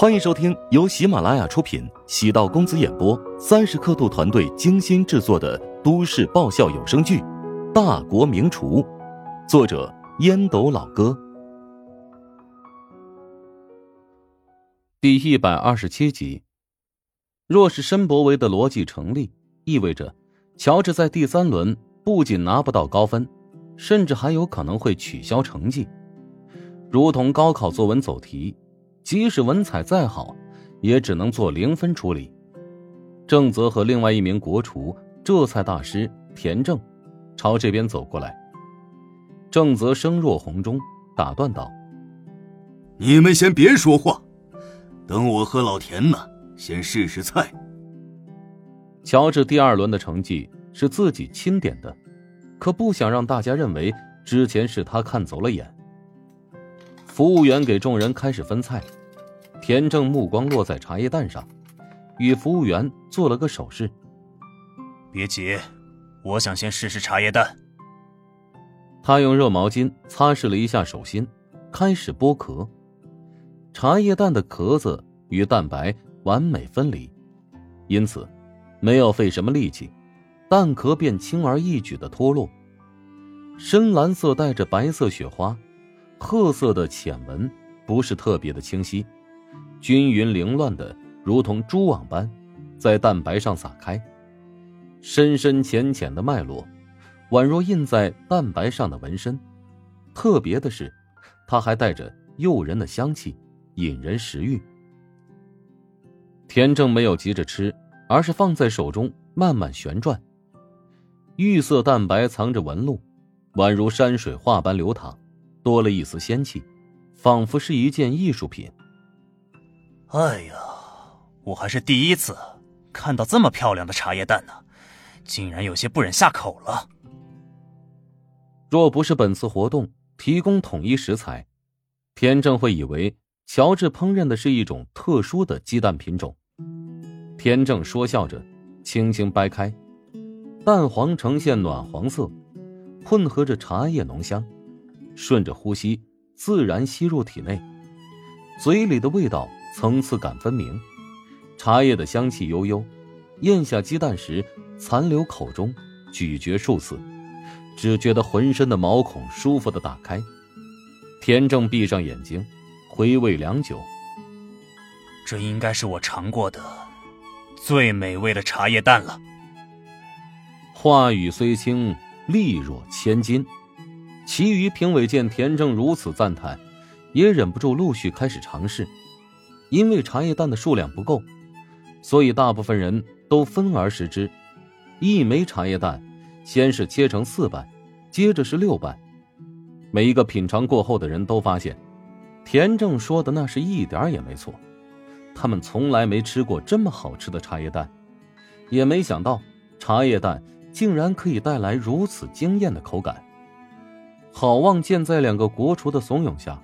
欢迎收听由喜马拉雅出品、喜道公子演播、三十刻度团队精心制作的都市爆笑有声剧《大国名厨》，作者烟斗老哥，第一百二十七集。若是申博维的逻辑成立，意味着乔治在第三轮不仅拿不到高分，甚至还有可能会取消成绩，如同高考作文走题。即使文采再好，也只能做零分处理。郑泽和另外一名国厨浙菜大师田正朝这边走过来。郑泽声若洪钟，打断道：“你们先别说话，等我和老田呢，先试试菜。”乔治第二轮的成绩是自己钦点的，可不想让大家认为之前是他看走了眼。服务员给众人开始分菜，田正目光落在茶叶蛋上，与服务员做了个手势：“别急，我想先试试茶叶蛋。”他用热毛巾擦拭了一下手心，开始剥壳。茶叶蛋的壳子与蛋白完美分离，因此没有费什么力气，蛋壳便轻而易举的脱落。深蓝色带着白色雪花。褐色的浅纹不是特别的清晰，均匀凌乱的，如同蛛网般，在蛋白上撒开。深深浅浅的脉络，宛若印在蛋白上的纹身。特别的是，它还带着诱人的香气，引人食欲。田正没有急着吃，而是放在手中慢慢旋转。玉色蛋白藏着纹路，宛如山水画般流淌。多了一丝仙气，仿佛是一件艺术品。哎呀，我还是第一次看到这么漂亮的茶叶蛋呢，竟然有些不忍下口了。若不是本次活动提供统一食材，田正会以为乔治烹饪的是一种特殊的鸡蛋品种。田正说笑着，轻轻掰开，蛋黄呈现暖黄色，混合着茶叶浓香。顺着呼吸，自然吸入体内，嘴里的味道层次感分明，茶叶的香气悠悠。咽下鸡蛋时，残留口中，咀嚼数次，只觉得浑身的毛孔舒服的打开。田正闭上眼睛，回味良久。这应该是我尝过的最美味的茶叶蛋了。话语虽轻，力若千斤。其余评委见田正如此赞叹，也忍不住陆续开始尝试。因为茶叶蛋的数量不够，所以大部分人都分而食之。一枚茶叶蛋，先是切成四瓣，接着是六瓣。每一个品尝过后的人都发现，田正说的那是一点也没错。他们从来没吃过这么好吃的茶叶蛋，也没想到茶叶蛋竟然可以带来如此惊艳的口感。郝望见在两个国厨的怂恿下，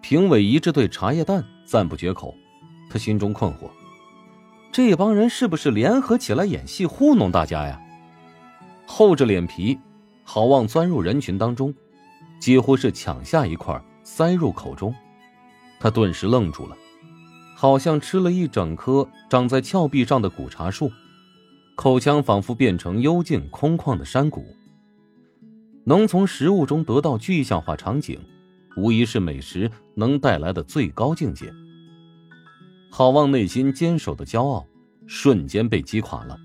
评委一致对茶叶蛋赞不绝口。他心中困惑：这帮人是不是联合起来演戏糊弄大家呀？厚着脸皮，郝望钻入人群当中，几乎是抢下一块塞入口中。他顿时愣住了，好像吃了一整棵长在峭壁上的古茶树，口腔仿佛变成幽静空旷的山谷。能从食物中得到具象化场景，无疑是美食能带来的最高境界。郝望内心坚守的骄傲，瞬间被击垮了。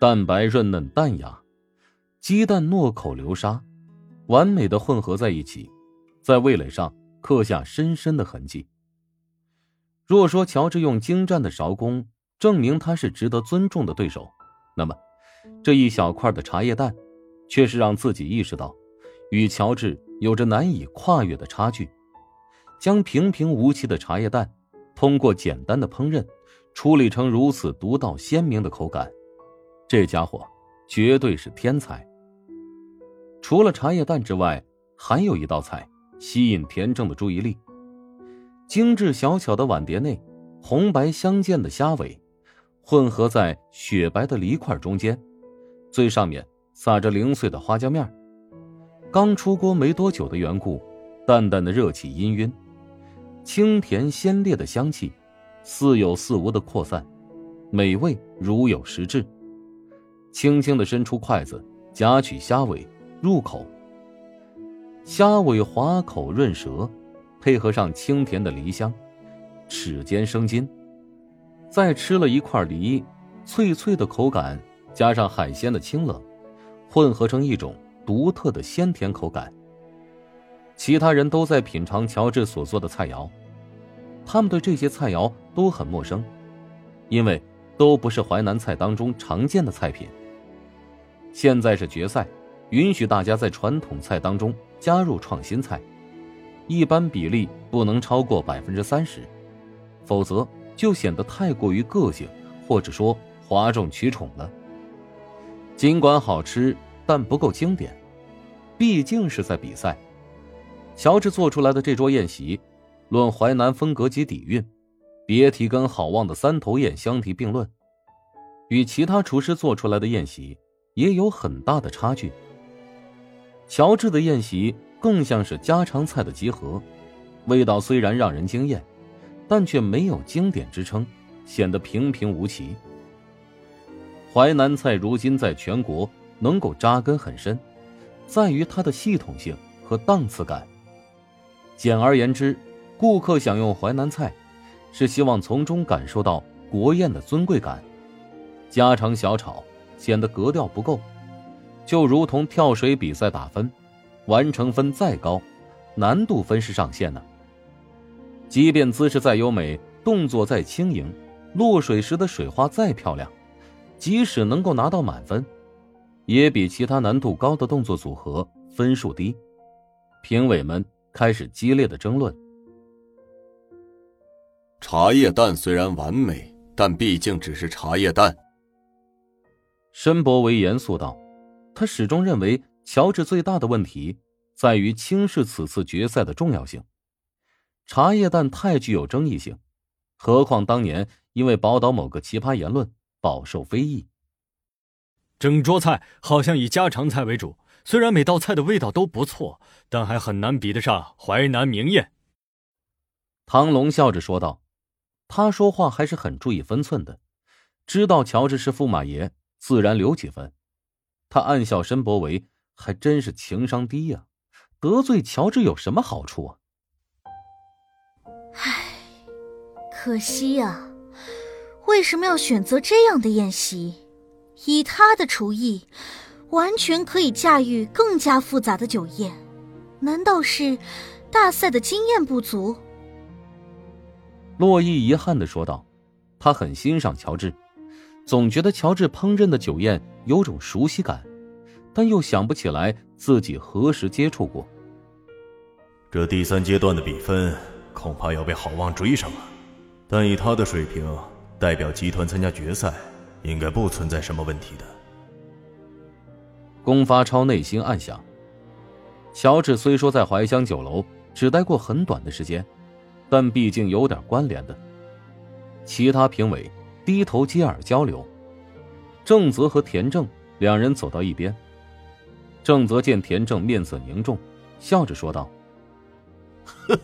蛋白润嫩淡雅，鸡蛋糯口流沙，完美的混合在一起，在味蕾上刻下深深的痕迹。若说乔治用精湛的勺工证明他是值得尊重的对手，那么这一小块的茶叶蛋。却是让自己意识到，与乔治有着难以跨越的差距。将平平无奇的茶叶蛋，通过简单的烹饪，处理成如此独到鲜明的口感，这家伙绝对是天才。除了茶叶蛋之外，还有一道菜吸引田正的注意力：精致小巧的碗碟内，红白相间的虾尾，混合在雪白的梨块中间，最上面。撒着零碎的花椒面刚出锅没多久的缘故，淡淡的热气氤氲，清甜鲜烈的香气似有似无的扩散，美味如有实质。轻轻的伸出筷子，夹取虾尾入口。虾尾滑口润舌，配合上清甜的梨香，齿间生津。再吃了一块梨，脆脆的口感加上海鲜的清冷，混合成一种独特的鲜甜口感。其他人都在品尝乔治所做的菜肴，他们对这些菜肴都很陌生，因为都不是淮南菜当中常见的菜品。现在是决赛，允许大家在传统菜当中加入创新菜，一般比例不能超过百分之三十，否则就显得太过于个性，或者说哗众取宠了。尽管好吃，但不够经典，毕竟是在比赛。乔治做出来的这桌宴席，论淮南风格及底蕴，别提跟好望的三头宴相提并论，与其他厨师做出来的宴席。也有很大的差距。乔治的宴席更像是家常菜的集合，味道虽然让人惊艳，但却没有经典之称，显得平平无奇。淮南菜如今在全国能够扎根很深，在于它的系统性和档次感。简而言之，顾客享用淮南菜，是希望从中感受到国宴的尊贵感，家常小炒。显得格调不够，就如同跳水比赛打分，完成分再高，难度分是上限呢。即便姿势再优美，动作再轻盈，落水时的水花再漂亮，即使能够拿到满分，也比其他难度高的动作组合分数低。评委们开始激烈的争论。茶叶蛋虽然完美，但毕竟只是茶叶蛋。申博维严肃道：“他始终认为，乔治最大的问题在于轻视此次决赛的重要性。茶叶蛋太具有争议性，何况当年因为宝岛某个奇葩言论饱受非议。整桌菜好像以家常菜为主，虽然每道菜的味道都不错，但还很难比得上淮南名宴。”唐龙笑着说道：“他说话还是很注意分寸的，知道乔治是驸马爷。”自然留几分，他暗笑申伯维还真是情商低呀，得罪乔治有什么好处啊？唉，可惜呀，为什么要选择这样的宴席？以他的厨艺，完全可以驾驭更加复杂的酒宴，难道是大赛的经验不足？洛伊遗憾的说道，他很欣赏乔治。总觉得乔治烹饪的酒宴有种熟悉感，但又想不起来自己何时接触过。这第三阶段的比分恐怕要被好望追上了，但以他的水平，代表集团参加决赛，应该不存在什么问题的。龚发超内心暗想：乔治虽说在怀乡酒楼只待过很短的时间，但毕竟有点关联的。其他评委。低头接耳交流，郑泽和田正两人走到一边。郑泽见田正面色凝重，笑着说道：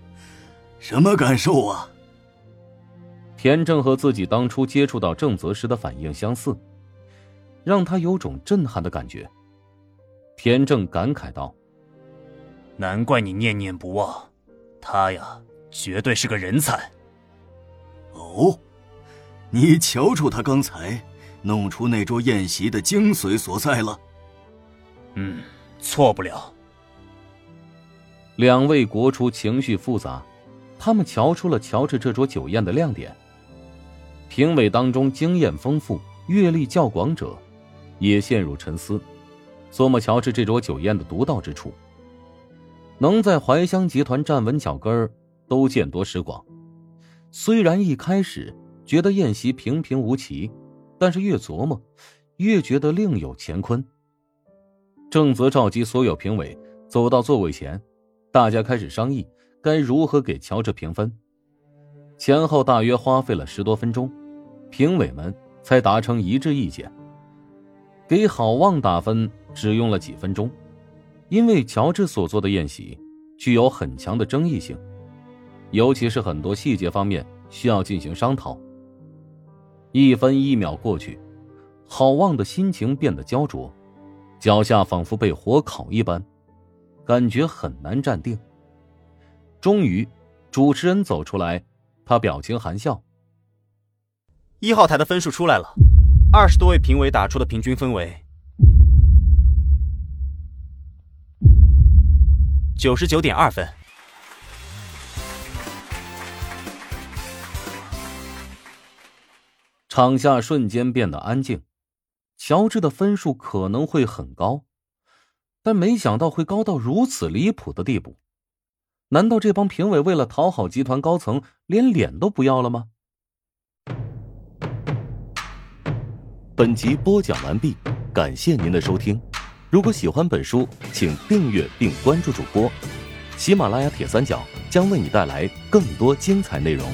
“什么感受啊？”田正和自己当初接触到郑泽时的反应相似，让他有种震撼的感觉。田正感慨道：“难怪你念念不忘，他呀，绝对是个人才。”哦。你瞧出他刚才弄出那桌宴席的精髓所在了。嗯，错不了。两位国厨情绪复杂，他们瞧出了乔治这桌酒宴的亮点。评委当中经验丰富、阅历较广者，也陷入沉思，琢磨乔治这桌酒宴的独到之处。能在怀乡集团站稳脚跟儿，都见多识广。虽然一开始。觉得宴席平平无奇，但是越琢磨，越觉得另有乾坤。郑泽召集所有评委走到座位前，大家开始商议该如何给乔治评分。前后大约花费了十多分钟，评委们才达成一致意见。给好望打分只用了几分钟，因为乔治所做的宴席具有很强的争议性，尤其是很多细节方面需要进行商讨。一分一秒过去，郝望的心情变得焦灼，脚下仿佛被火烤一般，感觉很难站定。终于，主持人走出来，他表情含笑。一号台的分数出来了，二十多位评委打出的平均分为九十九点二分。场下瞬间变得安静。乔治的分数可能会很高，但没想到会高到如此离谱的地步。难道这帮评委为了讨好集团高层，连脸都不要了吗？本集播讲完毕，感谢您的收听。如果喜欢本书，请订阅并关注主播。喜马拉雅铁三角将为你带来更多精彩内容。